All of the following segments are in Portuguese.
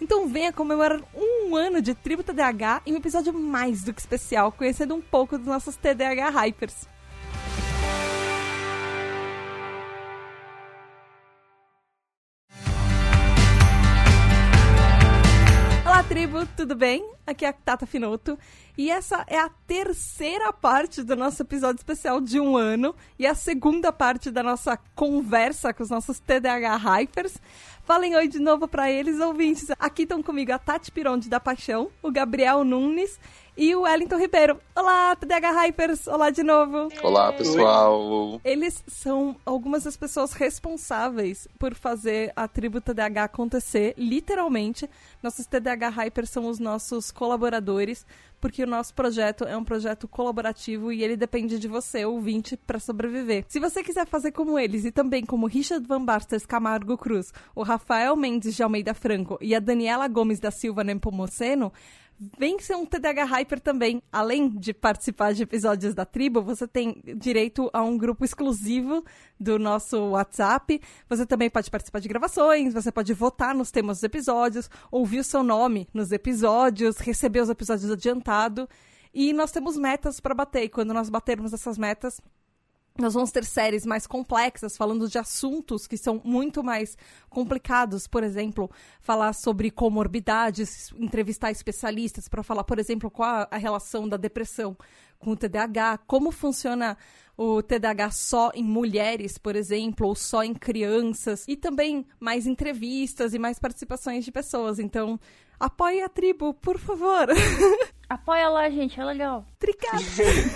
Então venha comemorar um ano de Tribo TDAH em um episódio mais do que especial, conhecendo um pouco dos nossos TDAH Hypers. Olá, tribo, tudo bem? Aqui é a Tata Finoto e essa é a terceira parte do nosso episódio especial de um ano e a segunda parte da nossa conversa com os nossos TDAH Hypers. Falem oi de novo para eles, ouvintes. Aqui estão comigo a Tati Pironde da Paixão, o Gabriel Nunes e o Wellington Ribeiro. Olá, TDH Hypers! Olá de novo! Olá, pessoal! Eles são algumas das pessoas responsáveis por fazer a tribo TDH acontecer, literalmente. Nossos TDH Hypers são os nossos colaboradores, porque o nosso projeto é um projeto colaborativo e ele depende de você, ouvinte, para sobreviver. Se você quiser fazer como eles e também como Richard Van Basters Camargo Cruz, o Rafael Mendes de Almeida Franco e a Daniela Gomes da Silva Nepomuceno, Vem ser um TDH Hyper também. Além de participar de episódios da tribo, você tem direito a um grupo exclusivo do nosso WhatsApp. Você também pode participar de gravações, você pode votar nos temas dos episódios, ouvir o seu nome nos episódios, receber os episódios adiantado. E nós temos metas para bater. E quando nós batermos essas metas, nós vamos ter séries mais complexas, falando de assuntos que são muito mais complicados. Por exemplo, falar sobre comorbidades, entrevistar especialistas para falar, por exemplo, qual a relação da depressão com o TDAH, como funciona o TDAH só em mulheres, por exemplo, ou só em crianças, e também mais entrevistas e mais participações de pessoas. Então, apoie a tribo, por favor. Apoia lá, gente, é legal. Tricado.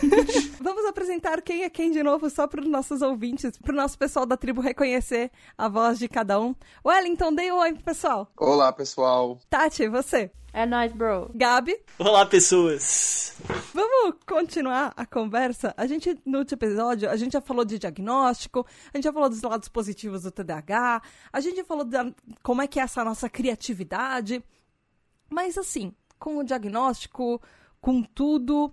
Vamos apresentar quem é quem de novo, só para os nossos ouvintes, para o nosso pessoal da tribo reconhecer a voz de cada um. Wellington, dê um oi pro pessoal. Olá, pessoal. Tati, você? É nóis, bro. Gabi? Olá, pessoas. Vamos continuar a conversa? A gente, no último episódio, a gente já falou de diagnóstico, a gente já falou dos lados positivos do TDAH, a gente já falou da, como é que é essa nossa criatividade. Mas assim, com o diagnóstico, com tudo,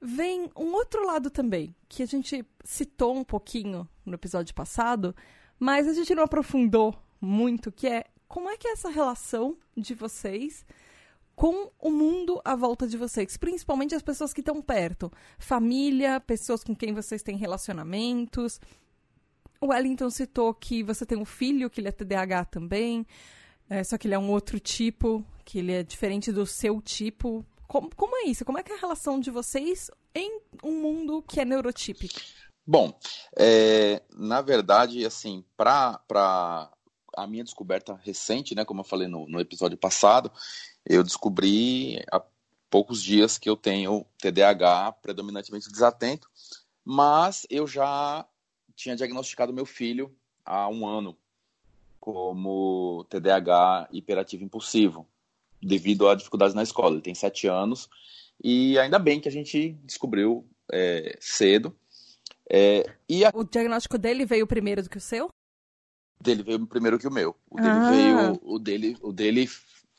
vem um outro lado também, que a gente citou um pouquinho no episódio passado, mas a gente não aprofundou muito, que é como é que é essa relação de vocês com o mundo à volta de vocês, principalmente as pessoas que estão perto, família, pessoas com quem vocês têm relacionamentos. O Wellington citou que você tem um filho que ele é TDAH também, é, só que ele é um outro tipo, que ele é diferente do seu tipo. Como, como é isso? Como é que é a relação de vocês em um mundo que é neurotípico? Bom, é, na verdade, assim, para a minha descoberta recente, né, como eu falei no, no episódio passado, eu descobri há poucos dias que eu tenho TDAH predominantemente desatento, mas eu já tinha diagnosticado meu filho há um ano como TDAH hiperativo impulsivo, devido a dificuldades na escola. Ele tem sete anos e ainda bem que a gente descobriu é, cedo. É, e a... O diagnóstico dele veio primeiro do que o seu? Dele veio primeiro que o meu. O dele ah. veio, o dele, o dele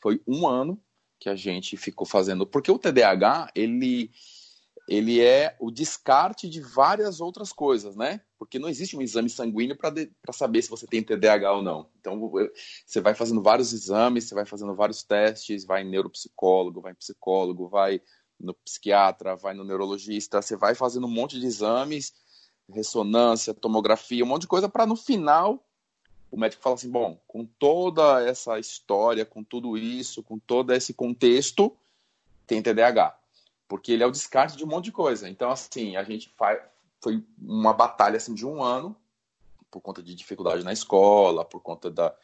foi um ano que a gente ficou fazendo, porque o TDAH ele ele é o descarte de várias outras coisas, né? Porque não existe um exame sanguíneo para saber se você tem TDAH ou não. Então, você vai fazendo vários exames, você vai fazendo vários testes, vai em neuropsicólogo, vai em psicólogo, vai no psiquiatra, vai no neurologista, você vai fazendo um monte de exames, ressonância, tomografia, um monte de coisa, para no final o médico fala assim: bom, com toda essa história, com tudo isso, com todo esse contexto, tem TDAH porque ele é o descarte de um monte de coisa. Então, assim, a gente faz, foi uma batalha assim, de um ano, por conta de dificuldade na escola, por conta da,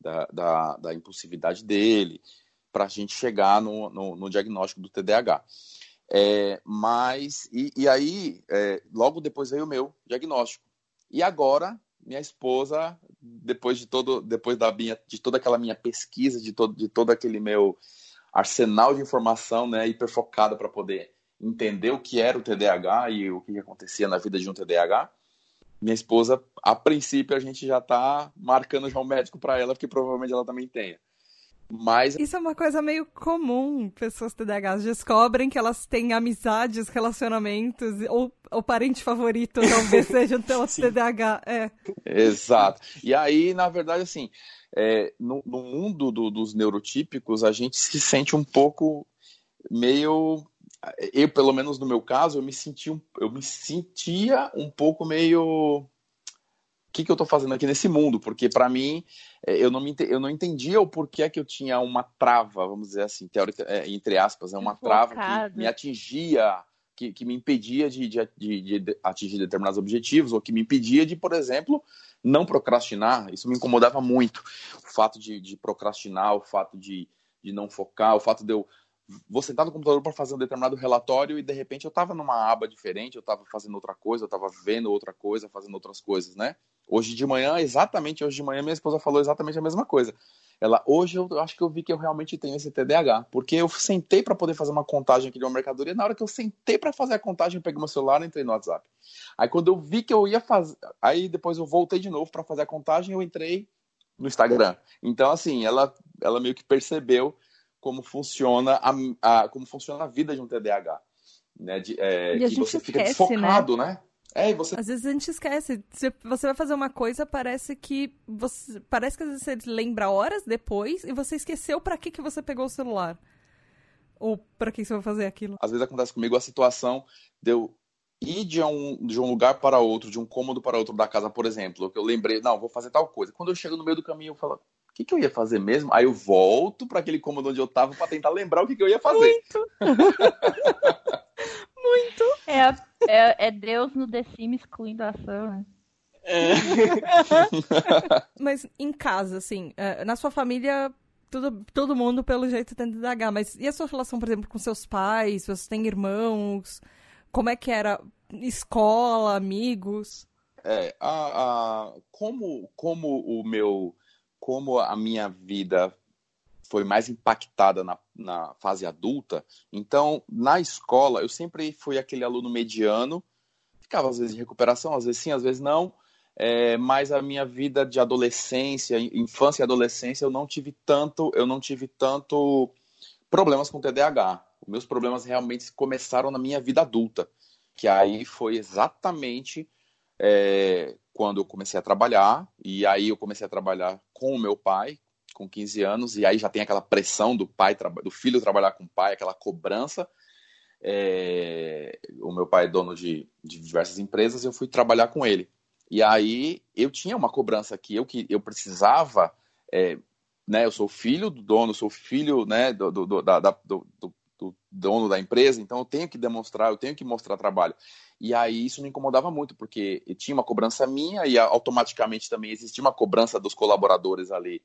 da, da, da impulsividade dele, para a gente chegar no, no, no, diagnóstico do TDAH. É, mas, e, e aí, é, logo depois veio o meu diagnóstico. E agora, minha esposa, depois de todo, depois da minha, de toda aquela minha pesquisa, de todo, de todo aquele meu arsenal de informação, né, hiperfocada para poder entender o que era o TDAH e o que acontecia na vida de um TDAH. Minha esposa, a princípio, a gente já está marcando já um médico para ela, porque provavelmente ela também tenha. Mas... Isso é uma coisa meio comum. Pessoas TDAHs descobrem que elas têm amizades, relacionamentos, ou o parente favorito talvez seja o TDAH. É. Exato. E aí, na verdade, assim, é, no, no, mundo do, dos neurotípicos, a gente se sente um pouco meio. Eu, pelo menos no meu caso, eu me, senti eu me sentia um pouco meio que, que eu estou fazendo aqui nesse mundo? Porque para mim é, eu não, me, eu não entendia o porquê que eu tinha uma trava, vamos dizer assim, teórica, é, entre aspas, é uma trava que me atingia, que, que me impedia de, de, de, de, atingir determinados objetivos, ou que me impedia de, por exemplo, não procrastinar. Isso me incomodava muito. O fato de, de procrastinar, o fato de, de não focar, o fato de eu vou sentar no computador para fazer um determinado relatório e de repente eu estava numa aba diferente, eu estava fazendo outra coisa, eu estava vendo outra coisa, fazendo outras coisas, né? Hoje de manhã, exatamente hoje de manhã, minha esposa falou exatamente a mesma coisa. Ela, hoje eu acho que eu vi que eu realmente tenho esse TDAH, porque eu sentei para poder fazer uma contagem aqui de uma mercadoria, na hora que eu sentei para fazer a contagem, eu peguei meu celular e entrei no WhatsApp. Aí quando eu vi que eu ia fazer, aí depois eu voltei de novo para fazer a contagem, eu entrei no Instagram. Então assim, ela ela meio que percebeu como funciona a, a como funciona a vida de um TDAH, né? De, é, que você fica esquece, desfocado, né? né? É, você... Às vezes a gente esquece. Você vai fazer uma coisa, parece que você. Parece que às vezes você lembra horas depois e você esqueceu para que, que você pegou o celular. Ou para que você vai fazer aquilo. Às vezes acontece comigo a situação de eu ir de um, de um lugar para outro, de um cômodo para outro da casa, por exemplo. Que eu lembrei, não, vou fazer tal coisa. Quando eu chego no meio do caminho, eu falo, que, que eu ia fazer mesmo? Aí eu volto para aquele cômodo onde eu estava para tentar lembrar o que, que eu ia fazer. Muito! Muito! É, é, é, Deus no The Sims excluindo a ação, né? É. mas em casa, assim, é, na sua família, tudo, todo mundo pelo jeito tem TDAH, mas e a sua relação, por exemplo, com seus pais? Você tem irmãos? Como é que era? Escola, amigos? É, a, a, como, como o meu, como a minha vida foi mais impactada na, na fase adulta. Então, na escola, eu sempre fui aquele aluno mediano, ficava às vezes em recuperação, às vezes sim, às vezes não. É, mas a minha vida de adolescência, infância e adolescência, eu não tive tanto, eu não tive tanto problemas com TDAH. Os meus problemas realmente começaram na minha vida adulta, que aí foi exatamente é, quando eu comecei a trabalhar, e aí eu comecei a trabalhar com o meu pai, com 15 anos, e aí já tem aquela pressão do pai, do filho trabalhar com o pai, aquela cobrança. É... O meu pai é dono de, de diversas empresas, eu fui trabalhar com ele. E aí eu tinha uma cobrança que eu, que eu precisava, é, né? Eu sou filho do dono, sou filho, né? Do, do, da, do, do, do dono da empresa, então eu tenho que demonstrar, eu tenho que mostrar trabalho. E aí isso me incomodava muito, porque tinha uma cobrança minha e automaticamente também existia uma cobrança dos colaboradores ali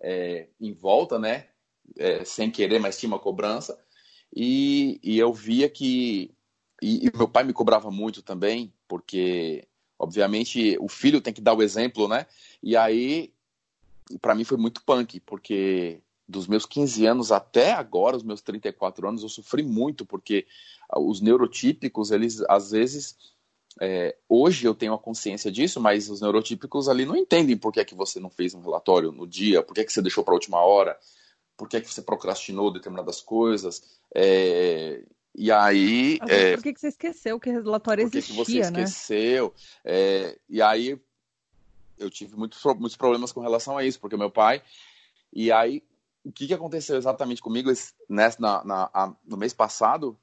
é, em volta, né? É, sem querer, mas tinha uma cobrança. E, e eu via que. E, e, meu pai me cobrava muito também, porque, obviamente, o filho tem que dar o exemplo, né? E aí, para mim foi muito punk, porque dos meus 15 anos até agora, os meus 34 anos, eu sofri muito, porque os neurotípicos, eles às vezes é, hoje eu tenho a consciência disso, mas os neurotípicos ali não entendem por que, é que você não fez um relatório no dia, por que, é que você deixou para a última hora, por que, é que você procrastinou determinadas coisas. É, e aí. É, por que, que você esqueceu que o relatório por existia? Por que você né? esqueceu? E aí eu tive muitos, muitos problemas com relação a isso, porque meu pai. E aí, o que, que aconteceu exatamente comigo nessa, na, na, no mês passado,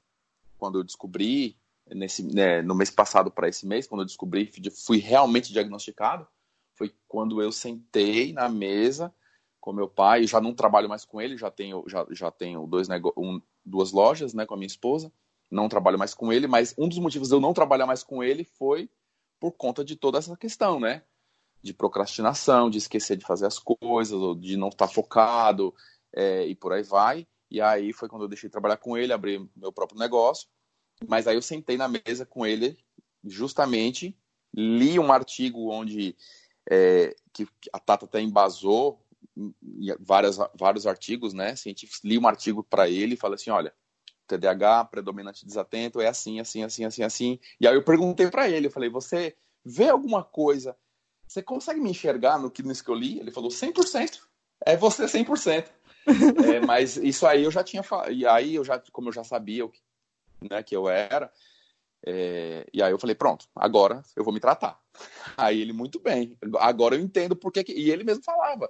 quando eu descobri nesse, né, no mês passado para esse mês, quando eu descobri, fui realmente diagnosticado, foi quando eu sentei na mesa com meu pai, já não trabalho mais com ele, já tenho, já, já tenho dois um, duas lojas né, com a minha esposa, não trabalho mais com ele, mas um dos motivos de eu não trabalhar mais com ele foi por conta de toda essa questão, né? De procrastinação, de esquecer de fazer as coisas, ou de não estar focado, é, e por aí vai. E aí foi quando eu deixei de trabalhar com ele, abri meu próprio negócio. Mas aí eu sentei na mesa com ele, justamente, li um artigo onde é, que a Tata até embasou várias, vários artigos, né, científicos, li um artigo para ele e falei assim, olha, TDAH, predominante desatento, é assim, assim, assim, assim, assim. E aí eu perguntei para ele, eu falei, você vê alguma coisa? Você consegue me enxergar no que, nisso que eu li? Ele falou, 100%. É você 100%. É, mas isso aí eu já tinha e aí eu já como eu já sabia o que, né, que eu era é, e aí eu falei pronto agora eu vou me tratar. Aí ele muito bem agora eu entendo porque que... e ele mesmo falava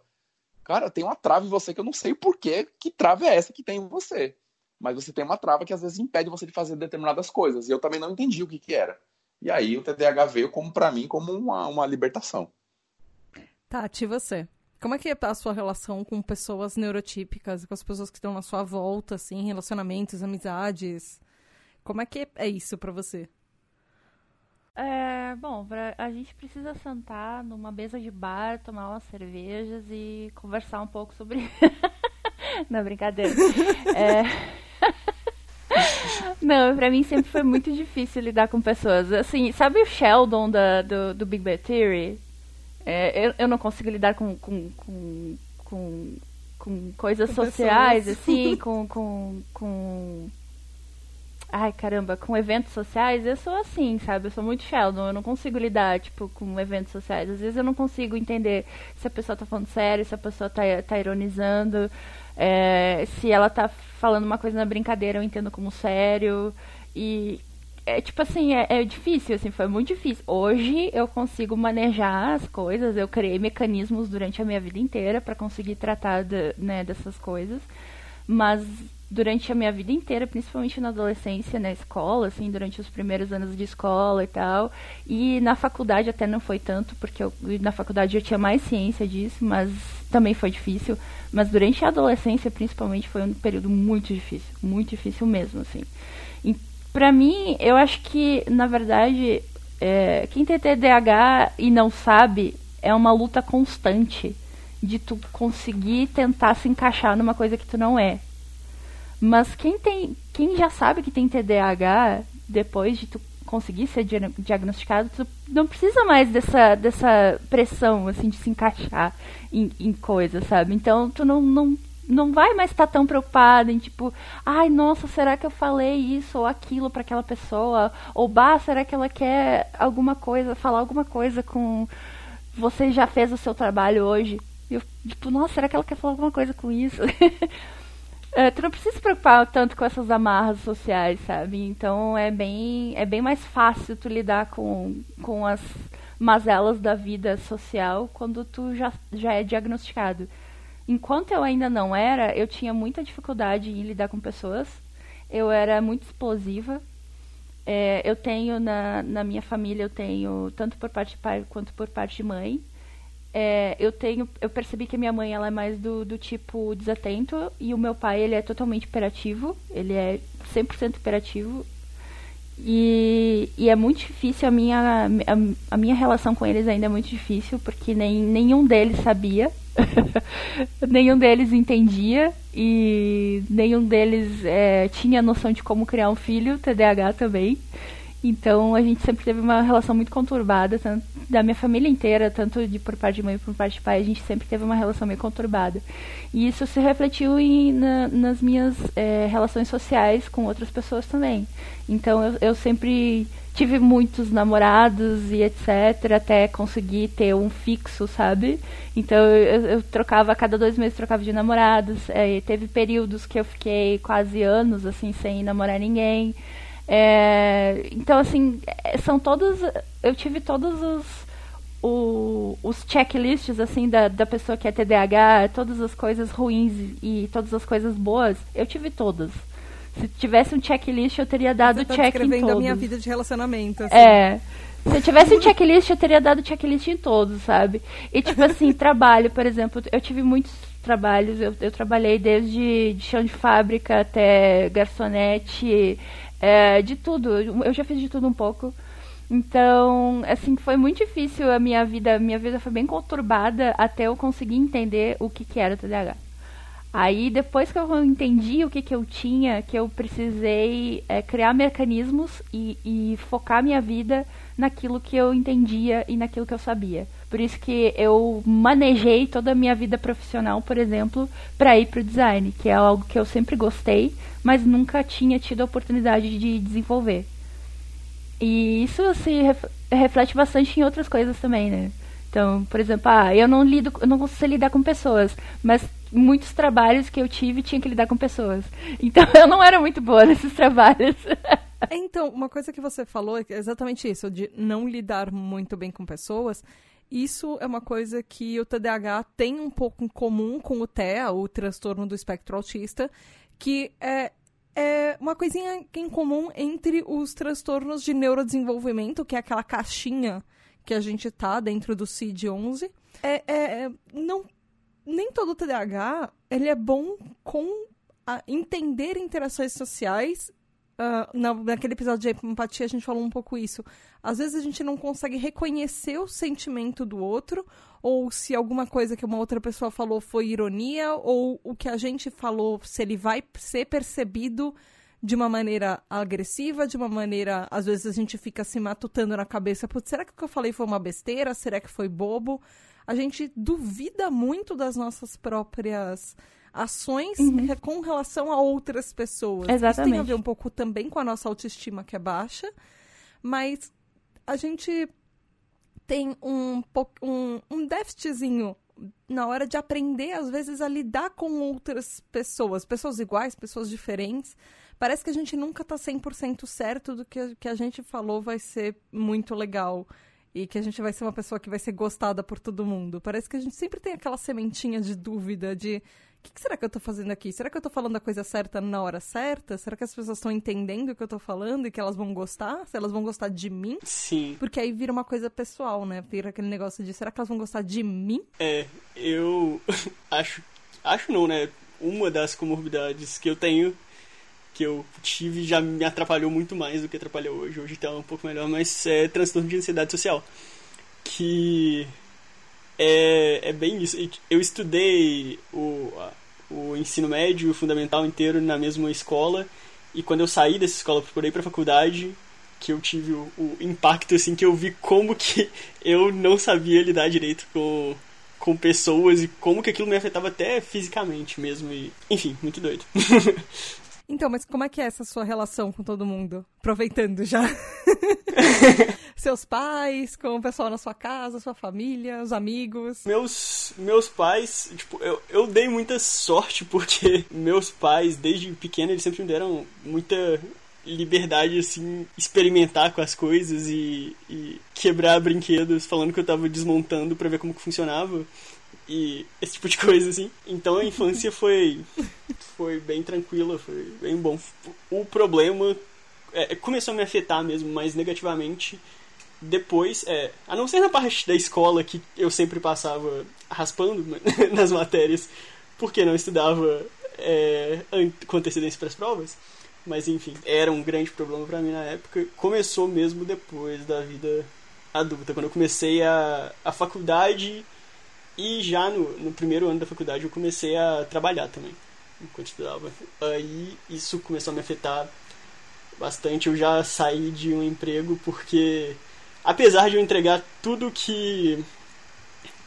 cara tem uma trava em você que eu não sei por que que trava é essa que tem em você. Mas você tem uma trava que às vezes impede você de fazer determinadas coisas e eu também não entendi o que que era. E aí o TDAH veio como para mim como uma, uma libertação. Tati, você? Como é que tá a sua relação com pessoas neurotípicas, com as pessoas que estão na sua volta, assim, relacionamentos, amizades? Como é que é isso para você? É, bom, pra, a gente precisa sentar numa mesa de bar, tomar umas cervejas e conversar um pouco sobre. Não, brincadeira. é... Não, pra mim sempre foi muito difícil lidar com pessoas. Assim, sabe o Sheldon da, do, do Big Bang Theory? É, eu, eu não consigo lidar com, com, com, com, com coisas com sociais, pessoas. assim, com, com, com. Ai, caramba, com eventos sociais, eu sou assim, sabe? Eu sou muito Sheldon, eu não consigo lidar, tipo, com eventos sociais. Às vezes eu não consigo entender se a pessoa tá falando sério, se a pessoa tá, tá ironizando. É, se ela tá falando uma coisa na brincadeira, eu entendo como sério. E é tipo assim, é, é, difícil, assim, foi muito difícil. Hoje eu consigo manejar as coisas, eu criei mecanismos durante a minha vida inteira para conseguir tratar de, né, dessas coisas. Mas durante a minha vida inteira, principalmente na adolescência, na escola, assim, durante os primeiros anos de escola e tal. E na faculdade até não foi tanto, porque eu, na faculdade eu tinha mais ciência disso, mas também foi difícil. Mas durante a adolescência, principalmente, foi um período muito difícil, muito difícil mesmo, assim. Pra mim, eu acho que, na verdade, é, quem tem TDAH e não sabe é uma luta constante de tu conseguir tentar se encaixar numa coisa que tu não é. Mas quem tem, quem já sabe que tem TDAH, depois de tu conseguir ser diagnosticado, tu não precisa mais dessa, dessa pressão, assim, de se encaixar em, em coisas, sabe? Então, tu não, não não vai mais estar tá tão preocupada em tipo, ai, nossa, será que eu falei isso ou aquilo para aquela pessoa? Ou bah, será que ela quer alguma coisa, falar alguma coisa com você já fez o seu trabalho hoje? E eu, tipo, nossa, será que ela quer falar alguma coisa com isso? é, tu não precisa se preocupar tanto com essas amarras sociais, sabe? Então é bem, é bem mais fácil tu lidar com, com as mazelas da vida social quando tu já, já é diagnosticado enquanto eu ainda não era, eu tinha muita dificuldade em lidar com pessoas. Eu era muito explosiva. É, eu tenho na, na minha família, eu tenho tanto por parte de pai quanto por parte de mãe. É, eu tenho, eu percebi que a minha mãe ela é mais do, do tipo desatento e o meu pai ele é totalmente hiperativo. Ele é 100% hiperativo. E, e é muito difícil a minha, a, a minha relação com eles ainda é muito difícil porque nem, nenhum deles sabia nenhum deles entendia e nenhum deles é, tinha noção de como criar um filho, TDAH também. Então a gente sempre teve uma relação muito conturbada, tanto da minha família inteira, tanto de por parte de mãe por parte de pai, a gente sempre teve uma relação meio conturbada. E isso se refletiu em, na, nas minhas é, relações sociais com outras pessoas também. Então eu, eu sempre tive muitos namorados e etc, até conseguir ter um fixo, sabe? Então eu, eu trocava, a cada dois meses trocava de namorados. É, teve períodos que eu fiquei quase anos assim sem namorar ninguém. É, então assim, é, são todos. Eu tive todos os, o, os checklists assim da, da pessoa que é TDAH, todas as coisas ruins e todas as coisas boas, eu tive todas. Se tivesse um checklist, eu teria dado Você tá check em todos. a minha vida de relacionamento. Assim. É. Se eu tivesse um checklist, eu teria dado checklist em todos, sabe? E tipo assim, trabalho, por exemplo, eu tive muitos trabalhos, eu, eu trabalhei desde de chão de fábrica até garçonete, é, de tudo. Eu já fiz de tudo um pouco. Então, assim, foi muito difícil a minha vida. Minha vida foi bem conturbada até eu conseguir entender o que, que era o TDAH. Aí, depois que eu entendi o que, que eu tinha, que eu precisei é, criar mecanismos e, e focar minha vida naquilo que eu entendia e naquilo que eu sabia. Por isso que eu manejei toda a minha vida profissional, por exemplo, para ir para o design, que é algo que eu sempre gostei, mas nunca tinha tido a oportunidade de desenvolver. E isso se reflete bastante em outras coisas também, né? Então, por exemplo, ah, eu não lido, eu não consigo lidar com pessoas, mas muitos trabalhos que eu tive tinha que lidar com pessoas. Então eu não era muito boa nesses trabalhos. Então, uma coisa que você falou é exatamente isso, de não lidar muito bem com pessoas. Isso é uma coisa que o TDAH tem um pouco em comum com o TEA, o transtorno do espectro autista, que é, é uma coisinha em comum entre os transtornos de neurodesenvolvimento, que é aquela caixinha que a gente tá dentro do CID-11. É, é, é, não nem todo TDAH ele é bom com entender interações sociais. Na, naquele episódio de empatia a gente falou um pouco isso. Às vezes a gente não consegue reconhecer o sentimento do outro, ou se alguma coisa que uma outra pessoa falou foi ironia, ou o que a gente falou, se ele vai ser percebido de uma maneira agressiva, de uma maneira. Às vezes a gente fica se matutando na cabeça, putz, será que o que eu falei foi uma besteira? Será que foi bobo? a gente duvida muito das nossas próprias ações uhum. com relação a outras pessoas. Exatamente. Isso tem a ver um pouco também com a nossa autoestima que é baixa, mas a gente tem um, um, um déficitzinho na hora de aprender, às vezes, a lidar com outras pessoas, pessoas iguais, pessoas diferentes. Parece que a gente nunca tá 100% certo do que que a gente falou vai ser muito legal e que a gente vai ser uma pessoa que vai ser gostada por todo mundo. Parece que a gente sempre tem aquela sementinha de dúvida de que, que, será que eu tô fazendo aqui? Será que eu tô falando a coisa certa na hora certa? Será que as pessoas estão entendendo o que eu tô falando e que elas vão gostar? Se elas vão gostar de mim? Sim. Porque aí vira uma coisa pessoal, né? Vira aquele negócio de será que elas vão gostar de mim? É, eu acho. Acho não, né? Uma das comorbidades que eu tenho que eu tive já me atrapalhou muito mais do que atrapalhou hoje. Hoje está um pouco melhor, mas é transtorno de ansiedade social. Que é, é bem isso. Eu estudei o, o ensino médio, o fundamental inteiro na mesma escola. E quando eu saí dessa escola, procurei para faculdade, que eu tive o, o, impacto assim que eu vi como que eu não sabia lidar direito com com pessoas e como que aquilo me afetava até fisicamente mesmo e enfim, muito doido. Então, mas como é que é essa sua relação com todo mundo? Aproveitando já. Seus pais, com o pessoal na sua casa, sua família, os amigos. Meus, meus pais, tipo, eu, eu dei muita sorte porque meus pais, desde pequeno, eles sempre me deram muita liberdade, assim, experimentar com as coisas e, e quebrar brinquedos, falando que eu tava desmontando para ver como que funcionava e esse tipo de coisa, assim. Então a infância foi, foi bem tranquila, foi bem bom. O problema é, começou a me afetar mesmo, mais negativamente depois, é, a não ser na parte da escola que eu sempre passava raspando nas matérias, porque não estudava é, com antecedência para as provas. Mas enfim, era um grande problema para mim na época. Começou mesmo depois da vida adulta, quando eu comecei a, a faculdade e já no, no primeiro ano da faculdade eu comecei a trabalhar também, estudava. Aí isso começou a me afetar bastante. Eu já saí de um emprego porque, apesar de eu entregar tudo que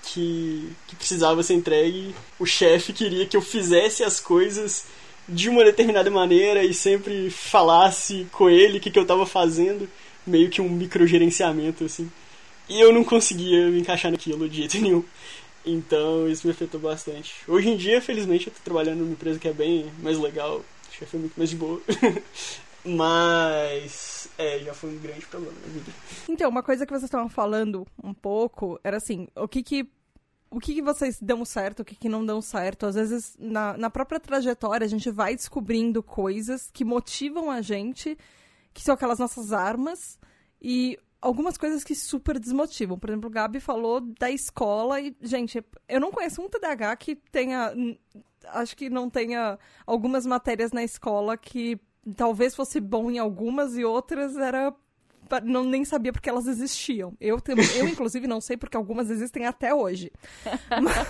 que, que precisava ser entregue, o chefe queria que eu fizesse as coisas de uma determinada maneira e sempre falasse com ele o que, que eu estava fazendo, meio que um microgerenciamento assim. E eu não conseguia me encaixar naquilo de jeito nenhum. Então isso me afetou bastante. Hoje em dia, felizmente, eu tô trabalhando numa empresa que é bem mais legal, o chefe é muito mais de boa. Mas é, já foi um grande problema na vida. Então, uma coisa que vocês estavam falando um pouco era assim, o que que o que, que vocês dão certo, o que, que não dão certo. Às vezes, na, na própria trajetória, a gente vai descobrindo coisas que motivam a gente, que são aquelas nossas armas, e algumas coisas que super desmotivam. Por exemplo, o Gabi falou da escola e, gente, eu não conheço um TDAH que tenha. Acho que não tenha algumas matérias na escola que talvez fosse bom em algumas e outras era não, nem sabia porque elas existiam. Eu, eu, inclusive, não sei porque algumas existem até hoje. Mas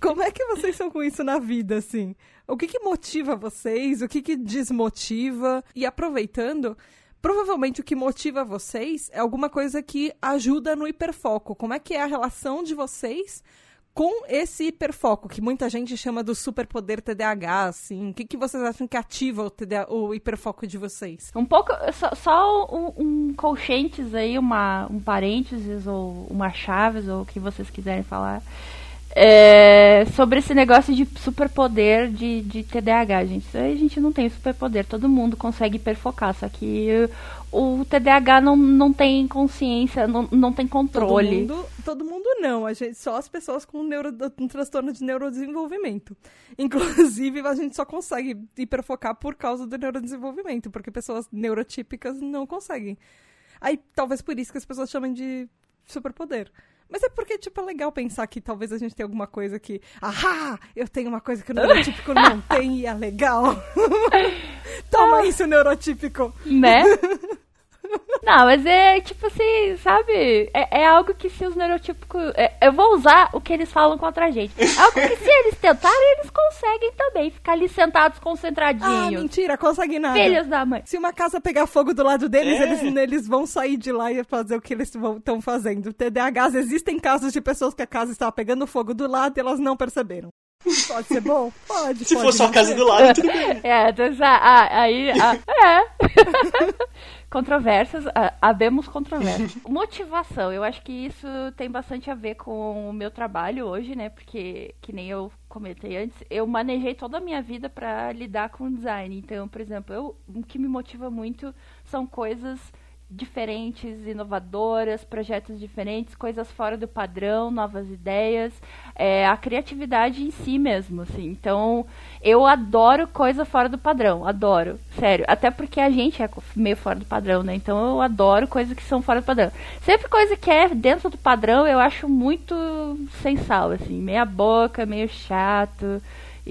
como é que vocês são com isso na vida, assim? O que, que motiva vocês? O que, que desmotiva? E aproveitando, provavelmente o que motiva vocês é alguma coisa que ajuda no hiperfoco. Como é que é a relação de vocês com esse hiperfoco, que muita gente chama do superpoder TDAH, assim, o que, que vocês acham que ativa o, TDA, o hiperfoco de vocês? Um pouco, só, só um, um colchentes aí, uma, um parênteses ou uma chaves, ou o que vocês quiserem falar. É, sobre esse negócio de superpoder de, de TDAH, gente. A gente não tem superpoder, todo mundo consegue hiperfocar, só que o TDAH não, não tem consciência, não, não tem controle. Todo mundo, todo mundo não, a gente, só as pessoas com neuro, um transtorno de neurodesenvolvimento. Inclusive, a gente só consegue hiperfocar por causa do neurodesenvolvimento, porque pessoas neurotípicas não conseguem. Aí, talvez por isso que as pessoas chamam de superpoder. Mas é porque, tipo, é legal pensar que talvez a gente tenha alguma coisa que. Ahá! Eu tenho uma coisa que o neurotípico não tem e é legal. Toma isso, neurotípico. Né? Não, mas é tipo assim, sabe? É, é algo que se os neurotípicos. É, eu vou usar o que eles falam contra a gente. É algo que se eles tentarem, eles conseguem também ficar ali sentados concentradinhos. Ah, mentira, conseguem nada. Filhos da mãe. Se uma casa pegar fogo do lado deles, é. eles, eles vão sair de lá e fazer o que eles estão fazendo. TDAHs, existem casos de pessoas que a casa estava pegando fogo do lado e elas não perceberam. Pode ser bom? Pode. Se pode for só a casa do lado, tudo bem. É, então, ah, aí. Ah, é. controvérsias, uh, habemos controvérsias. Motivação, eu acho que isso tem bastante a ver com o meu trabalho hoje, né? Porque, que nem eu comentei antes, eu manejei toda a minha vida para lidar com design. Então, por exemplo, eu, o que me motiva muito são coisas diferentes, inovadoras, projetos diferentes, coisas fora do padrão, novas ideias, é, a criatividade em si mesmo, assim. Então, eu adoro coisa fora do padrão, adoro, sério. Até porque a gente é meio fora do padrão, né? Então, eu adoro coisas que são fora do padrão. Sempre coisa que é dentro do padrão, eu acho muito sem sal, assim, meia boca, meio chato.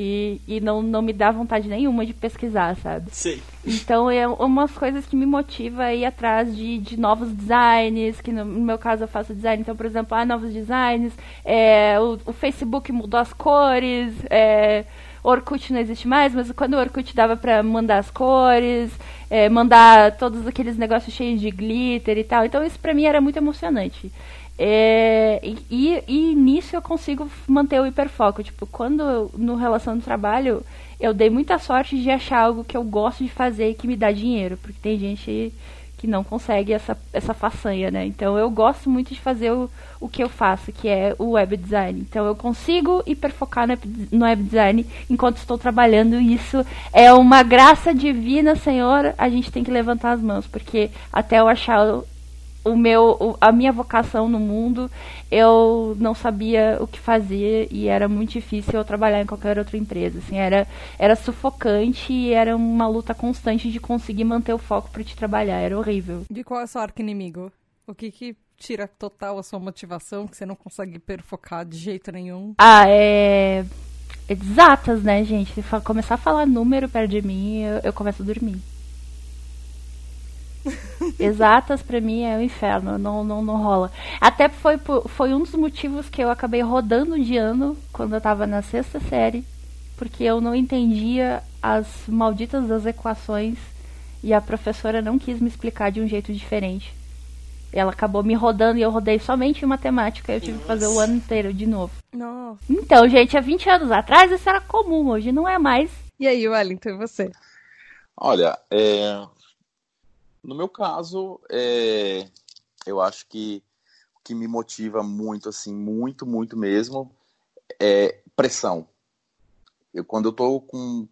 E, e não, não me dá vontade nenhuma de pesquisar, sabe? Sim. Então é umas coisas que me motiva a ir atrás de, de novos designs, que no, no meu caso eu faço design, então, por exemplo, há novos designs, é, o, o Facebook mudou as cores, é, Orkut não existe mais, mas quando o Orkut dava para mandar as cores, é, mandar todos aqueles negócios cheios de glitter e tal. Então isso para mim era muito emocionante. É, e, e, nisso eu consigo manter o hiperfoco. Tipo, quando no relação do trabalho, eu dei muita sorte de achar algo que eu gosto de fazer e que me dá dinheiro. Porque tem gente que não consegue essa, essa façanha, né? Então eu gosto muito de fazer o, o que eu faço, que é o web design. Então eu consigo hiperfocar no, no web design enquanto estou trabalhando. Isso é uma graça divina, Senhor. A gente tem que levantar as mãos, porque até eu achar o meu, a minha vocação no mundo, eu não sabia o que fazer e era muito difícil eu trabalhar em qualquer outra empresa. Assim, era, era sufocante e era uma luta constante de conseguir manter o foco para te trabalhar. Era horrível. De qual é o seu arco inimigo? O que que tira total a sua motivação, que você não consegue perfocar de jeito nenhum? Ah, é. Exatas, né, gente? Se começar a falar número perto de mim, eu, eu começo a dormir. Exatas para mim é o inferno, não, não, não rola. Até foi, foi um dos motivos que eu acabei rodando de ano quando eu tava na sexta série, porque eu não entendia as malditas das equações e a professora não quis me explicar de um jeito diferente. Ela acabou me rodando e eu rodei somente em matemática. Eu tive Nossa. que fazer o ano inteiro de novo. Nossa. Então, gente, há 20 anos atrás isso era comum, hoje não é mais. E aí, Wellington, e você? Olha, é, no meu caso, é, eu acho que o que me motiva muito, assim, muito, muito mesmo, é pressão. Eu, quando eu estou com,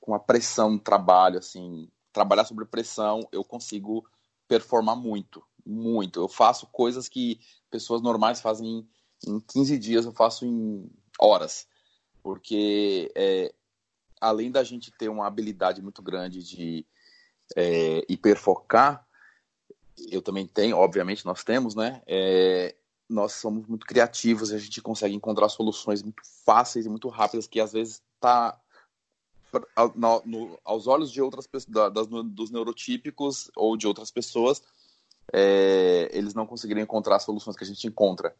com a pressão no trabalho, assim, trabalhar sobre pressão, eu consigo performar muito, muito. Eu faço coisas que pessoas normais fazem em, em 15 dias, eu faço em horas. Porque é, além da gente ter uma habilidade muito grande de é, hiperfocar, eu também tenho, obviamente nós temos, né? É, nós somos muito criativos, a gente consegue encontrar soluções muito fáceis e muito rápidas que às vezes está aos olhos de outras pessoas, das, dos neurotípicos ou de outras pessoas, é, eles não conseguiriam encontrar as soluções que a gente encontra.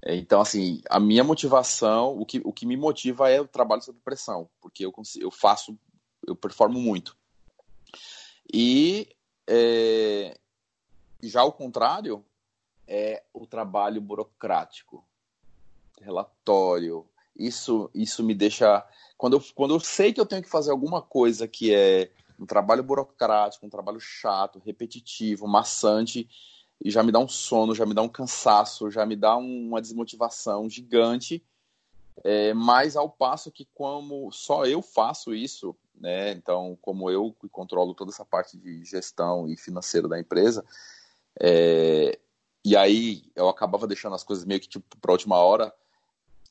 É, então, assim, a minha motivação, o que, o que me motiva é o trabalho sob pressão, porque eu, eu faço, eu performo muito. E é, já o contrário é o trabalho burocrático, relatório. Isso, isso me deixa. Quando eu, quando eu sei que eu tenho que fazer alguma coisa que é um trabalho burocrático, um trabalho chato, repetitivo, maçante, e já me dá um sono, já me dá um cansaço, já me dá uma desmotivação gigante. É, mas ao passo que como só eu faço isso, né? Então, como eu controlo toda essa parte de gestão e financeira da empresa, é, e aí eu acabava deixando as coisas meio que tipo para última hora.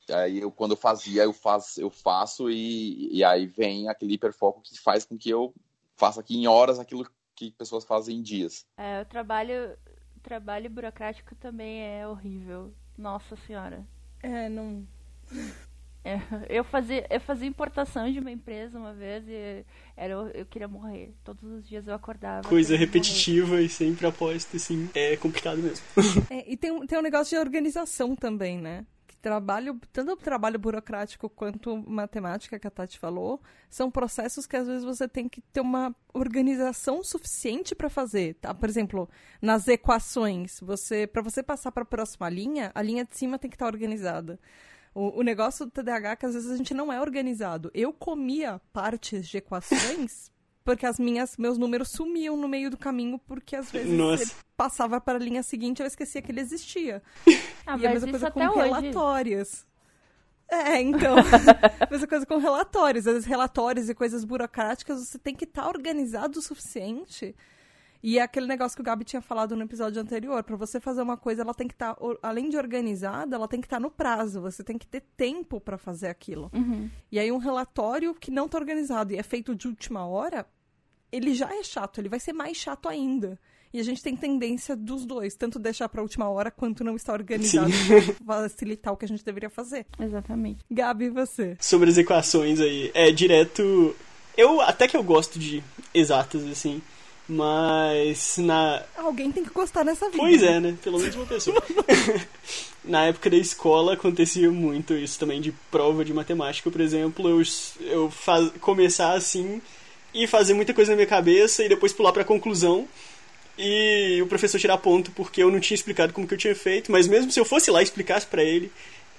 Aí eu quando eu fazia, eu faço, eu faço e, e aí vem aquele hiperfoco que faz com que eu faça aqui em horas aquilo que pessoas fazem em dias. É, o trabalho trabalho burocrático também é horrível. Nossa senhora. É, não. É, eu fazia, eu fazia importação de uma empresa uma vez e era, eu queria morrer. Todos os dias eu acordava. Coisa repetitiva morrer. e sempre aposta, assim. É complicado mesmo. É, e tem, tem um negócio de organização também, né? trabalho, tanto o trabalho burocrático quanto matemática que a Tati falou, são processos que às vezes você tem que ter uma organização suficiente para fazer, tá? Por exemplo, nas equações, você para você passar para a próxima linha, a linha de cima tem que estar tá organizada. O, o negócio do TDAH é que às vezes a gente não é organizado. Eu comia partes de equações porque as minhas meus números sumiam no meio do caminho porque às vezes Nossa. passava para a linha seguinte eu esquecia que ele existia. Ah, e a mesma coisa com relatórios. É, então. mesma coisa com relatórios. Às vezes relatórios e coisas burocráticas você tem que estar tá organizado o suficiente. E é aquele negócio que o Gabi tinha falado no episódio anterior, para você fazer uma coisa, ela tem que estar, tá, além de organizada, ela tem que estar tá no prazo, você tem que ter tempo para fazer aquilo. Uhum. E aí um relatório que não está organizado e é feito de última hora, ele já é chato, ele vai ser mais chato ainda. E a gente tem tendência dos dois, tanto deixar para última hora quanto não estar organizado facilitar o que a gente deveria fazer. Exatamente. Gabi, você? Sobre as equações aí, é direto. Eu até que eu gosto de exatas assim, mas na alguém tem que gostar nessa vida. Pois é, né? Pelo menos uma pessoa. na época da escola acontecia muito isso também de prova de matemática, por exemplo, eu eu faz... começar assim e fazer muita coisa na minha cabeça e depois pular para a conclusão e o professor tirar ponto porque eu não tinha explicado como que eu tinha feito, mas mesmo se eu fosse lá e explicasse para ele,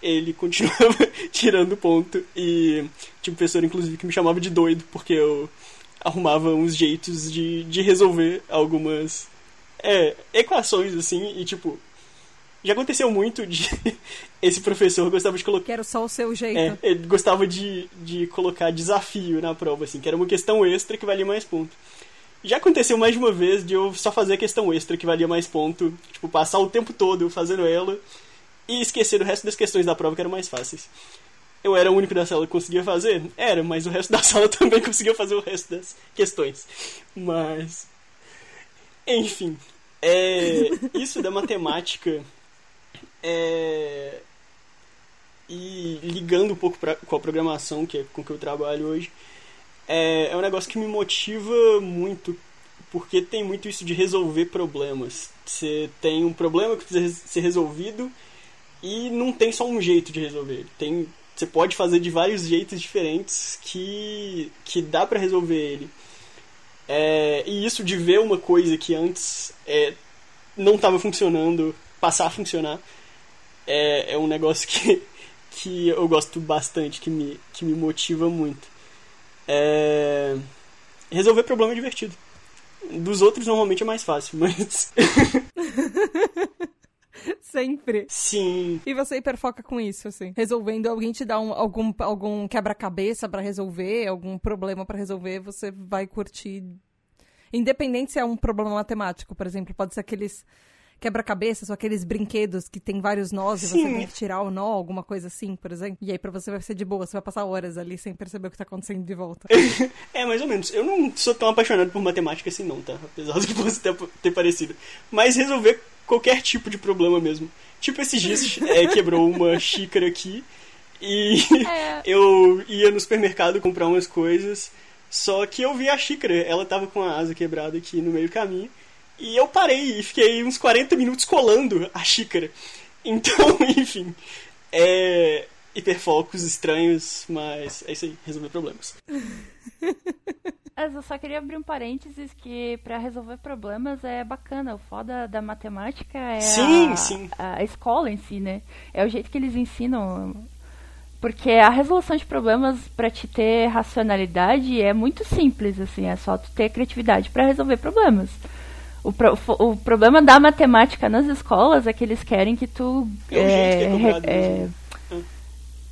ele continuava tirando ponto e tinha um professor inclusive que me chamava de doido porque eu arrumava uns jeitos de, de resolver algumas é, equações assim e tipo já aconteceu muito de esse professor gostava de colocar. Quero só o seu jeito. É, ele gostava de, de colocar desafio na prova, assim, que era uma questão extra que valia mais ponto. Já aconteceu mais de uma vez de eu só fazer a questão extra que valia mais ponto, tipo, passar o tempo todo fazendo ela e esquecer o resto das questões da prova que eram mais fáceis. Eu era o único da sala que conseguia fazer? Era, mas o resto da sala também conseguia fazer o resto das questões. Mas. Enfim. É, isso da matemática é... E ligando um pouco pra, com a programação, que é com que eu trabalho hoje, é, é um negócio que me motiva muito, porque tem muito isso de resolver problemas. Você tem um problema que precisa ser resolvido e não tem só um jeito de resolver. Tem, você pode fazer de vários jeitos diferentes que, que dá para resolver ele. É, e isso de ver uma coisa que antes é, não estava funcionando passar a funcionar é, é um negócio que, que eu gosto bastante, que me, que me motiva muito. É... Resolver problema é divertido. Dos outros normalmente é mais fácil, mas. Sempre. Sim. E você hiperfoca com isso, assim. Resolvendo, alguém te dá um, algum, algum quebra-cabeça para resolver, algum problema para resolver, você vai curtir. Independente se é um problema matemático, por exemplo, pode ser aqueles quebra-cabeças ou aqueles brinquedos que tem vários nós e você tem que tirar o nó, alguma coisa assim, por exemplo. E aí pra você vai ser de boa, você vai passar horas ali sem perceber o que tá acontecendo de volta. é, mais ou menos. Eu não sou tão apaixonado por matemática assim não, tá? Apesar do que possa ter, ter parecido. Mas resolver qualquer tipo de problema mesmo. Tipo, esses dias é, quebrou uma xícara aqui E é. eu ia no supermercado comprar umas coisas, só que eu vi a xícara, ela tava com a asa quebrada aqui no meio do caminho. E eu parei e fiquei uns 40 minutos colando a xícara. Então, enfim. É. Hiperfocos estranhos, mas é isso aí, resolver problemas. Mas eu só queria abrir um parênteses que para resolver problemas é bacana. O foda da matemática é sim, a, sim. a escola em si, né? É o jeito que eles ensinam. Porque a resolução de problemas para te ter racionalidade é muito simples, assim, é só tu ter criatividade para resolver problemas. O, pro, o, problema da matemática nas escolas é que eles querem que tu é, é, é,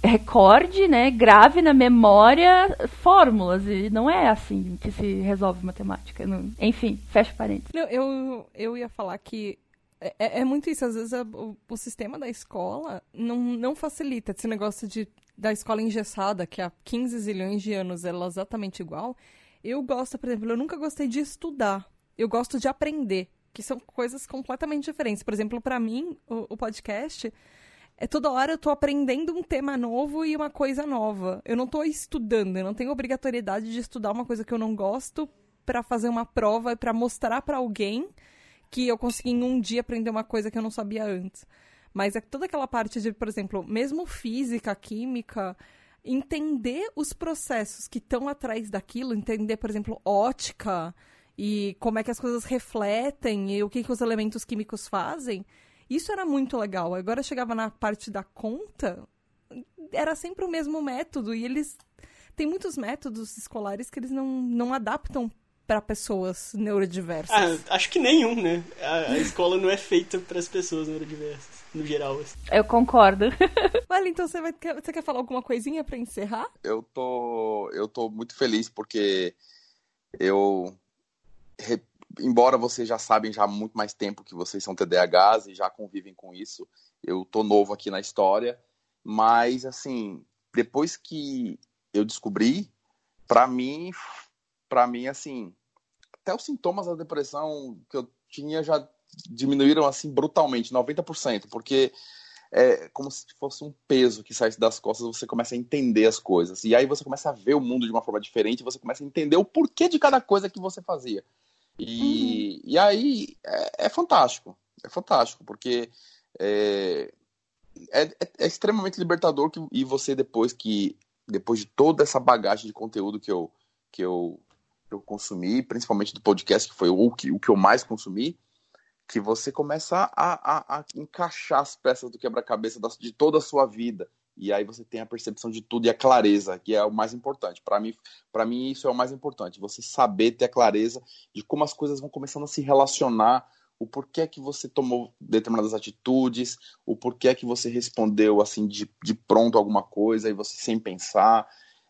recorde, né, grave na memória fórmulas e não é assim que se resolve matemática. Não... Enfim, fecha parênteses. Não, eu, eu ia falar que é, é, muito isso, às vezes a, o, o, sistema da escola não, não facilita esse negócio de da escola engessada, que há 15 zilhões de anos ela é exatamente igual. Eu gosto, por exemplo, eu nunca gostei de estudar. Eu gosto de aprender, que são coisas completamente diferentes. Por exemplo, para mim, o, o podcast é toda hora eu tô aprendendo um tema novo e uma coisa nova. Eu não tô estudando, eu não tenho obrigatoriedade de estudar uma coisa que eu não gosto para fazer uma prova e para mostrar para alguém que eu consegui em um dia aprender uma coisa que eu não sabia antes. Mas é toda aquela parte de, por exemplo, mesmo física, química, entender os processos que estão atrás daquilo, entender, por exemplo, ótica e como é que as coisas refletem e o que, que os elementos químicos fazem, isso era muito legal. Agora chegava na parte da conta, era sempre o mesmo método. E eles. Tem muitos métodos escolares que eles não, não adaptam para pessoas neurodiversas. Ah, acho que nenhum, né? A, a escola não é feita para as pessoas neurodiversas, no geral. Assim. Eu concordo. Vale, então você, vai, você quer falar alguma coisinha para encerrar? Eu tô, eu tô muito feliz porque eu embora vocês já sabem já há muito mais tempo que vocês são TDAHs e já convivem com isso, eu tô novo aqui na história, mas assim, depois que eu descobri, para mim, para mim assim, até os sintomas da depressão que eu tinha já diminuíram assim brutalmente, 90%, porque é como se fosse um peso que saísse das costas, você começa a entender as coisas. E aí você começa a ver o mundo de uma forma diferente, você começa a entender o porquê de cada coisa que você fazia. E, uhum. e aí é, é, fantástico, é fantástico, porque é, é, é, é extremamente libertador que, e você depois que depois de toda essa bagagem de conteúdo que eu que eu, eu consumi, principalmente do podcast que foi o que, o que eu mais consumi, que você começa a, a, a encaixar as peças do quebra-cabeça de toda a sua vida e aí você tem a percepção de tudo e a clareza, que é o mais importante. Para mim, para mim isso é o mais importante, você saber ter a clareza de como as coisas vão começando a se relacionar, o porquê que você tomou determinadas atitudes, o porquê que você respondeu assim de, de pronto alguma coisa e você sem pensar,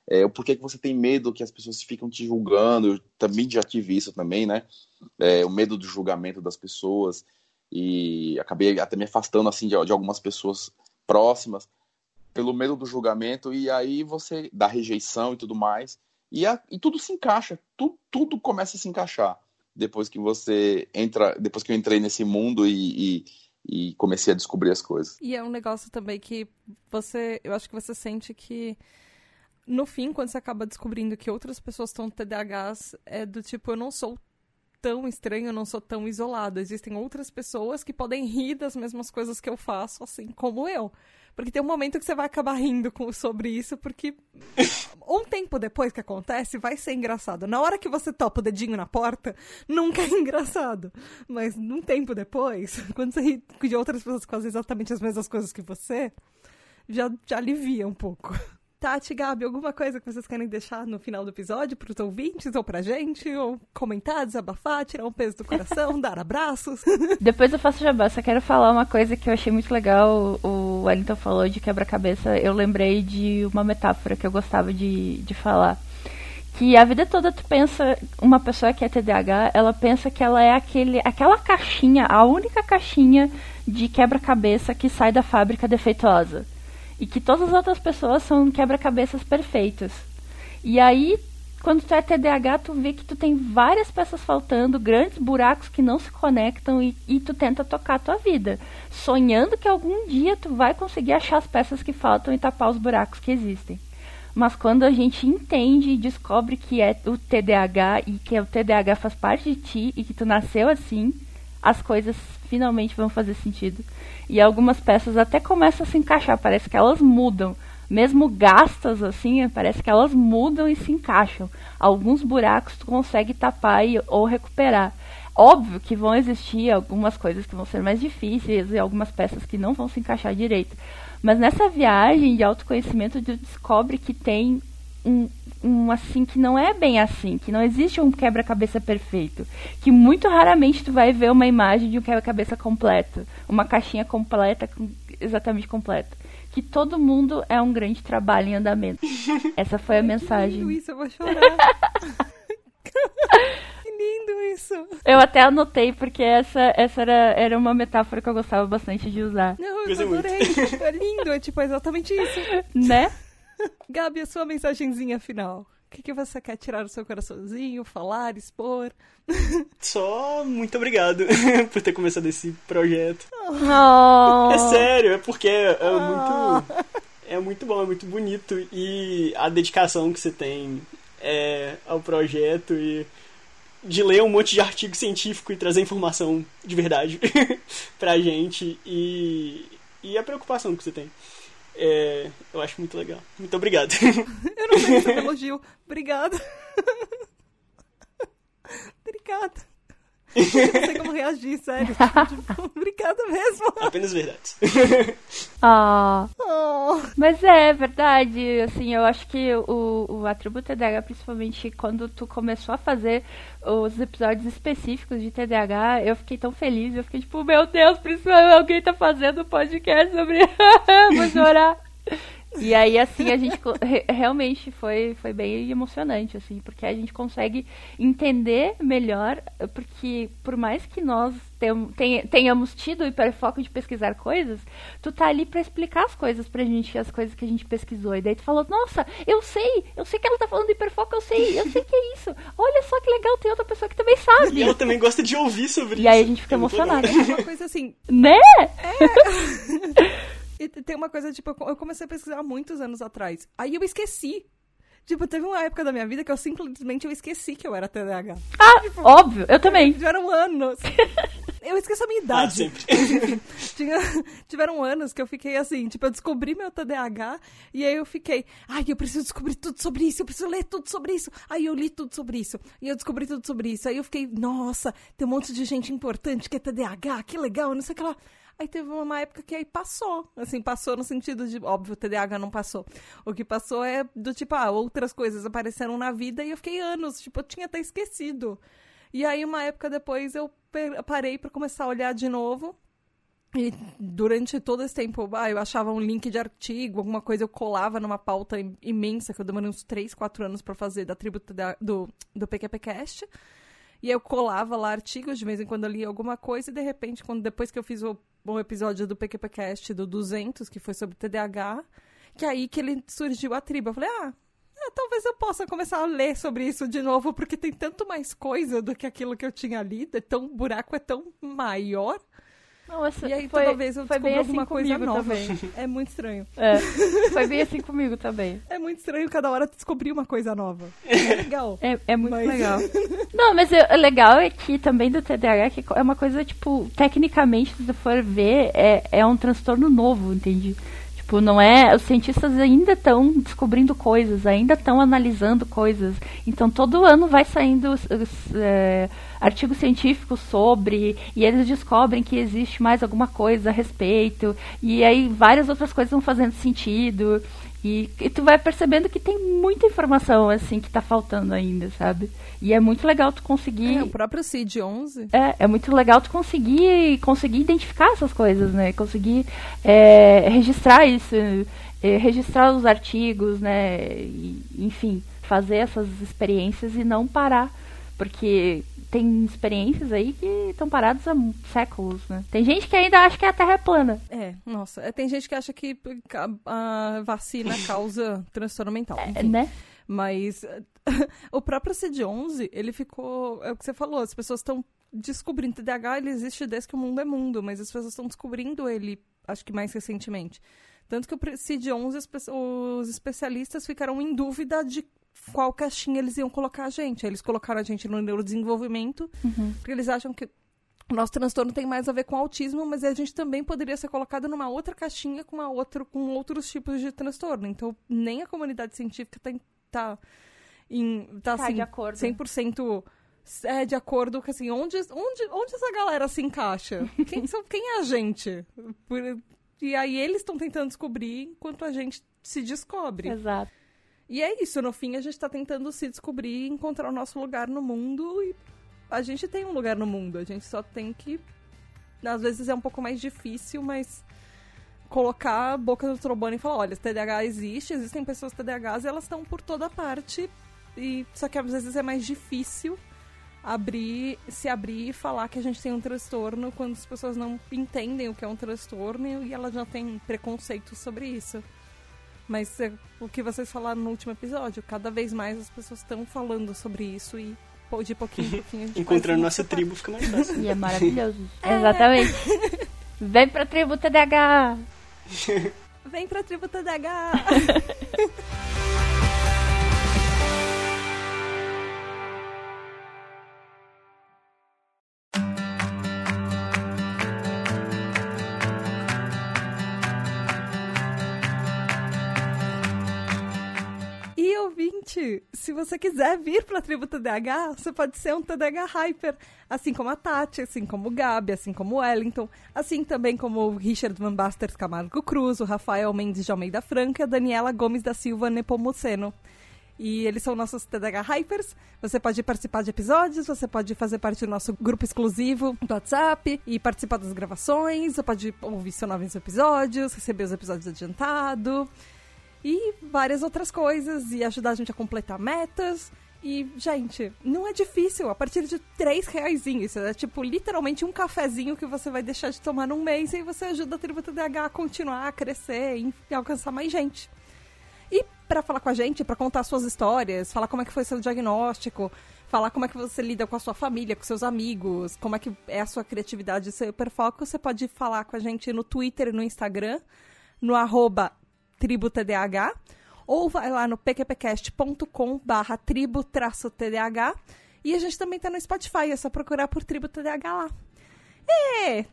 é, o porquê que você tem medo que as pessoas ficam te julgando, eu também já tive isso também, né? É, o medo do julgamento das pessoas e acabei até me afastando assim de, de algumas pessoas próximas pelo medo do julgamento, e aí você, da rejeição e tudo mais, e, a, e tudo se encaixa, tu, tudo começa a se encaixar depois que você entra, depois que eu entrei nesse mundo e, e, e, comecei a descobrir as coisas. E é um negócio também que você, eu acho que você sente que no fim, quando você acaba descobrindo que outras pessoas estão TDAHs, é do tipo, eu não sou tão estranho, eu não sou tão isolado. Existem outras pessoas que podem rir das mesmas coisas que eu faço, assim como eu. Porque tem um momento que você vai acabar rindo com, sobre isso, porque um tempo depois que acontece, vai ser engraçado. Na hora que você topa o dedinho na porta, nunca é engraçado. Mas num tempo depois, quando você ri de outras pessoas que fazem exatamente as mesmas coisas que você, já, já alivia um pouco. Tati, Gabi, alguma coisa que vocês querem deixar no final do episódio para os ouvintes ou pra gente? Ou comentar, desabafar, tirar um peso do coração, dar abraços? Depois eu faço jabá, só quero falar uma coisa que eu achei muito legal. O Wellington falou de quebra-cabeça. Eu lembrei de uma metáfora que eu gostava de, de falar. Que a vida toda tu pensa, uma pessoa que é TDAH, ela pensa que ela é aquele, aquela caixinha, a única caixinha de quebra-cabeça que sai da fábrica defeituosa e que todas as outras pessoas são quebra-cabeças perfeitos. E aí quando tu é TDAH, tu vê que tu tem várias peças faltando, grandes buracos que não se conectam e, e tu tenta tocar a tua vida, sonhando que algum dia tu vai conseguir achar as peças que faltam e tapar os buracos que existem. Mas quando a gente entende e descobre que é o TDAH e que o TDAH faz parte de ti e que tu nasceu assim, as coisas finalmente vão fazer sentido. E algumas peças até começam a se encaixar, parece que elas mudam mesmo gastas assim, parece que elas mudam e se encaixam. Alguns buracos tu consegue tapar e, ou recuperar. Óbvio que vão existir algumas coisas que vão ser mais difíceis e algumas peças que não vão se encaixar direito. Mas nessa viagem de autoconhecimento, tu descobre que tem um, um assim que não é bem assim, que não existe um quebra-cabeça perfeito, que muito raramente tu vai ver uma imagem de um quebra-cabeça completo, uma caixinha completa, exatamente completa que todo mundo é um grande trabalho em andamento. Essa foi a mensagem. Que lindo isso, eu vou chorar. que lindo isso. Eu até anotei porque essa, essa era, era uma metáfora que eu gostava bastante de usar. Não, eu adorei. É lindo, é tipo exatamente isso. Né? Gabi, a sua mensagenzinha final. O que, que você quer tirar do seu coraçãozinho, falar, expor? Só muito obrigado por ter começado esse projeto. Oh. É sério, é porque é, é oh. muito. É muito bom, é muito bonito. E a dedicação que você tem é, ao projeto e de ler um monte de artigo científico e trazer informação de verdade pra gente e, e a preocupação que você tem. É, eu acho muito legal. Muito obrigado. eu não sei se elogio. Obrigada. Obrigada. Eu não sei como reagir, sério. Tipo, obrigada mesmo. Apenas verdade. Ah. Oh. Mas é verdade, assim, eu acho que o, o atributo TDAH, principalmente quando tu começou a fazer os episódios específicos de TDAH, eu fiquei tão feliz, eu fiquei tipo, meu Deus, principalmente alguém tá fazendo um podcast sobre. Vou chorar. E aí, assim, a gente realmente foi, foi bem emocionante, assim, porque a gente consegue entender melhor, porque por mais que nós tenhamos tido o hiperfoco de pesquisar coisas, tu tá ali para explicar as coisas pra gente, as coisas que a gente pesquisou. E daí tu falou, nossa, eu sei, eu sei que ela tá falando de hiperfoco, eu sei, eu sei que é isso. Olha só que legal, tem outra pessoa que também sabe. E ela também gosta de ouvir sobre e isso. E aí a gente fica é emocionado. É uma coisa assim. Né? É. E tem uma coisa, tipo, eu comecei a pesquisar há muitos anos atrás. Aí eu esqueci. Tipo, teve uma época da minha vida que eu simplesmente eu esqueci que eu era TDAH. Ah, tipo, óbvio, eu também. Tiveram anos. eu esqueço a minha idade. Ah, sempre. Tinha, tiveram anos que eu fiquei assim, tipo, eu descobri meu TDAH e aí eu fiquei, ai, eu preciso descobrir tudo sobre isso, eu preciso ler tudo sobre isso. Aí eu li tudo sobre isso e eu descobri tudo sobre isso. Aí eu fiquei, nossa, tem um monte de gente importante que é TDAH, que legal, não sei o que lá. Aí teve uma época que aí passou. Assim, passou no sentido de, óbvio, o TDAH não passou. O que passou é do tipo, ah, outras coisas apareceram na vida e eu fiquei anos, tipo, eu tinha até esquecido. E aí, uma época depois, eu parei para começar a olhar de novo. E durante todo esse tempo, ah, eu achava um link de artigo, alguma coisa, eu colava numa pauta imensa, que eu demorei uns 3, 4 anos para fazer, da tribo do, do PQPcast. E eu colava lá artigos, de vez em quando eu lia alguma coisa, e de repente, quando depois que eu fiz o, o episódio do PQPcast do 200, que foi sobre TDAH, que aí que ele surgiu a tribo. Eu falei, ah, é, talvez eu possa começar a ler sobre isso de novo, porque tem tanto mais coisa do que aquilo que eu tinha lido, é tão, o buraco é tão maior. Nossa, e aí foi, toda vez eu foi descobri assim alguma coisa nova. Também. É muito estranho. É, foi bem assim comigo também. É muito estranho cada hora descobrir uma coisa nova. É legal. É, é muito mas... legal. Não, mas o legal é que também do TDAH que é uma coisa, tipo, tecnicamente, se você for ver, é, é um transtorno novo, entende? Tipo, não é. Os cientistas ainda estão descobrindo coisas, ainda estão analisando coisas. Então todo ano vai saindo os, os, é, artigos científicos sobre, e eles descobrem que existe mais alguma coisa a respeito, e aí várias outras coisas vão fazendo sentido. E, e, tu vai percebendo que tem muita informação, assim, que tá faltando ainda, sabe? E é muito legal tu conseguir... É, o próprio CID-11. É, é muito legal tu conseguir, conseguir identificar essas coisas, né? Conseguir é, registrar isso, é, registrar os artigos, né? E, enfim, fazer essas experiências e não parar. Porque tem experiências aí que estão paradas há séculos, né? Tem gente que ainda acha que a Terra é plana. É, nossa. É, tem gente que acha que a, a vacina causa transtorno mental. É, né? Mas o próprio CID-11, ele ficou... É o que você falou, as pessoas estão descobrindo. TDAH, ele existe desde que o mundo é mundo, mas as pessoas estão descobrindo ele, acho que mais recentemente. Tanto que o CID-11, os especialistas ficaram em dúvida de qual caixinha eles iam colocar a gente. Eles colocaram a gente no neurodesenvolvimento, uhum. porque eles acham que o nosso transtorno tem mais a ver com autismo, mas a gente também poderia ser colocado numa outra caixinha com, uma com outros tipos de transtorno. Então, nem a comunidade científica tá, tá, em, tá, tá assim, de acordo. 100% é, de acordo com assim, onde, onde, onde essa galera se encaixa? Quem, são, quem é a gente? Por, e aí eles estão tentando descobrir enquanto a gente se descobre. Exato. E é isso, no fim a gente está tentando se descobrir, encontrar o nosso lugar no mundo e a gente tem um lugar no mundo, a gente só tem que às vezes é um pouco mais difícil, mas colocar a boca no trombone e falar, olha, TDAH existe, existem pessoas TDAHs e elas estão por toda parte. E só que às vezes é mais difícil abrir, se abrir e falar que a gente tem um transtorno quando as pessoas não entendem o que é um transtorno e elas já têm preconceito sobre isso. Mas é, o que vocês falaram no último episódio, cada vez mais as pessoas estão falando sobre isso e de pouquinho em pouquinho. Encontrando nossa tribo fica mais fácil. E é maravilhoso. É. Exatamente. Vem pra tribo TDH! Vem pra tribo TDH! se você quiser vir para a tribo TDAH, você pode ser um TDAH Hyper, assim como a Tati, assim como o Gabi, assim como o Wellington, assim também como o Richard Van Baster Camargo Cruz, o Rafael Mendes de Almeida Franca, a Daniela Gomes da Silva Nepomuceno. E eles são nossos TDH Hypers. Você pode participar de episódios, você pode fazer parte do nosso grupo exclusivo do WhatsApp e participar das gravações. Você pode ouvir seus novos episódios, receber os episódios adiantados e várias outras coisas e ajudar a gente a completar metas. E, gente, não é difícil. A partir de três reais, isso é tipo literalmente um cafezinho que você vai deixar de tomar num mês e você ajuda a Tributo DH a continuar a crescer e alcançar mais gente. E para falar com a gente, para contar suas histórias, falar como é que foi seu diagnóstico, falar como é que você lida com a sua família, com seus amigos, como é que é a sua criatividade, seu hiperfoco, você pode falar com a gente no Twitter e no Instagram, no arroba Tribo TDAH, ou vai lá no pqpcast.com barra tribo-tdh e a gente também tá no Spotify, é só procurar por Tribo TDAH lá. E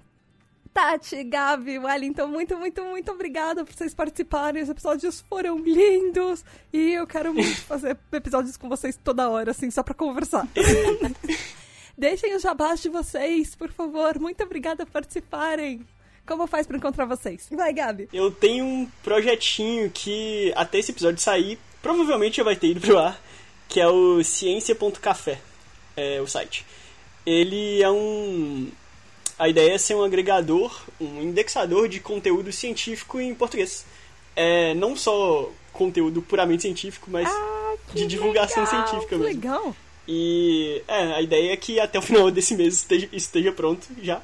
Tati, Gabi, Wellington, muito, muito, muito obrigada por vocês participarem. Os episódios foram lindos e eu quero muito fazer episódios com vocês toda hora, assim, só pra conversar. Deixem os jabás de vocês, por favor. Muito obrigada por participarem. Como faz para encontrar vocês? Vai, Gabi. Eu tenho um projetinho que até esse episódio sair, provavelmente já vai ter ido pro ar, que é o ciência.café, é o site. Ele é um a ideia é ser um agregador, um indexador de conteúdo científico em português. É não só conteúdo puramente científico, mas ah, de divulgação legal, científica que mesmo. Legal. E é, a ideia é que até o final desse mês esteja, esteja pronto já.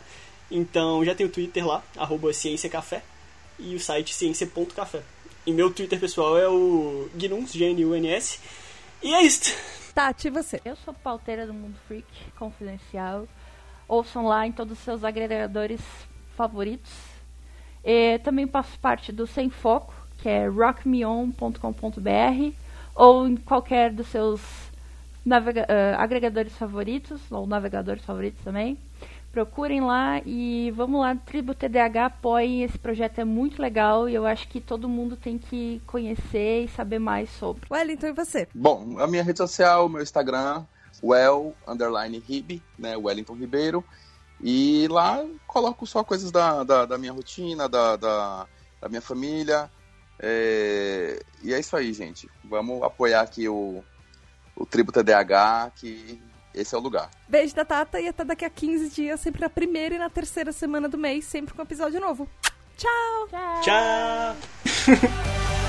Então já tem o Twitter lá, arroba cienciacafé, e o site ciência.café. E meu Twitter pessoal é o Gnuns, G-N-U-N-S. E é isso. Tati, e você? Eu sou pauteira do Mundo Freak, confidencial. Ouçam lá em todos os seus agregadores favoritos. E também faço parte do Sem Foco, que é rockmeon.com.br ou em qualquer dos seus uh, agregadores favoritos, ou navegadores favoritos também. Procurem lá e vamos lá, Tribo TDH apoiem. Esse projeto é muito legal e eu acho que todo mundo tem que conhecer e saber mais sobre. Wellington, e você? Bom, a minha rede social, meu Instagram, well, underline Rib, né, Wellington Ribeiro. E lá coloco só coisas da, da, da minha rotina, da, da, da minha família. É... E é isso aí, gente. Vamos apoiar aqui o, o Tribo TDH, que esse é o lugar. Beijo da Tata e até daqui a 15 dias, sempre na primeira e na terceira semana do mês, sempre com episódio novo. Tchau! Tchau! Tchau.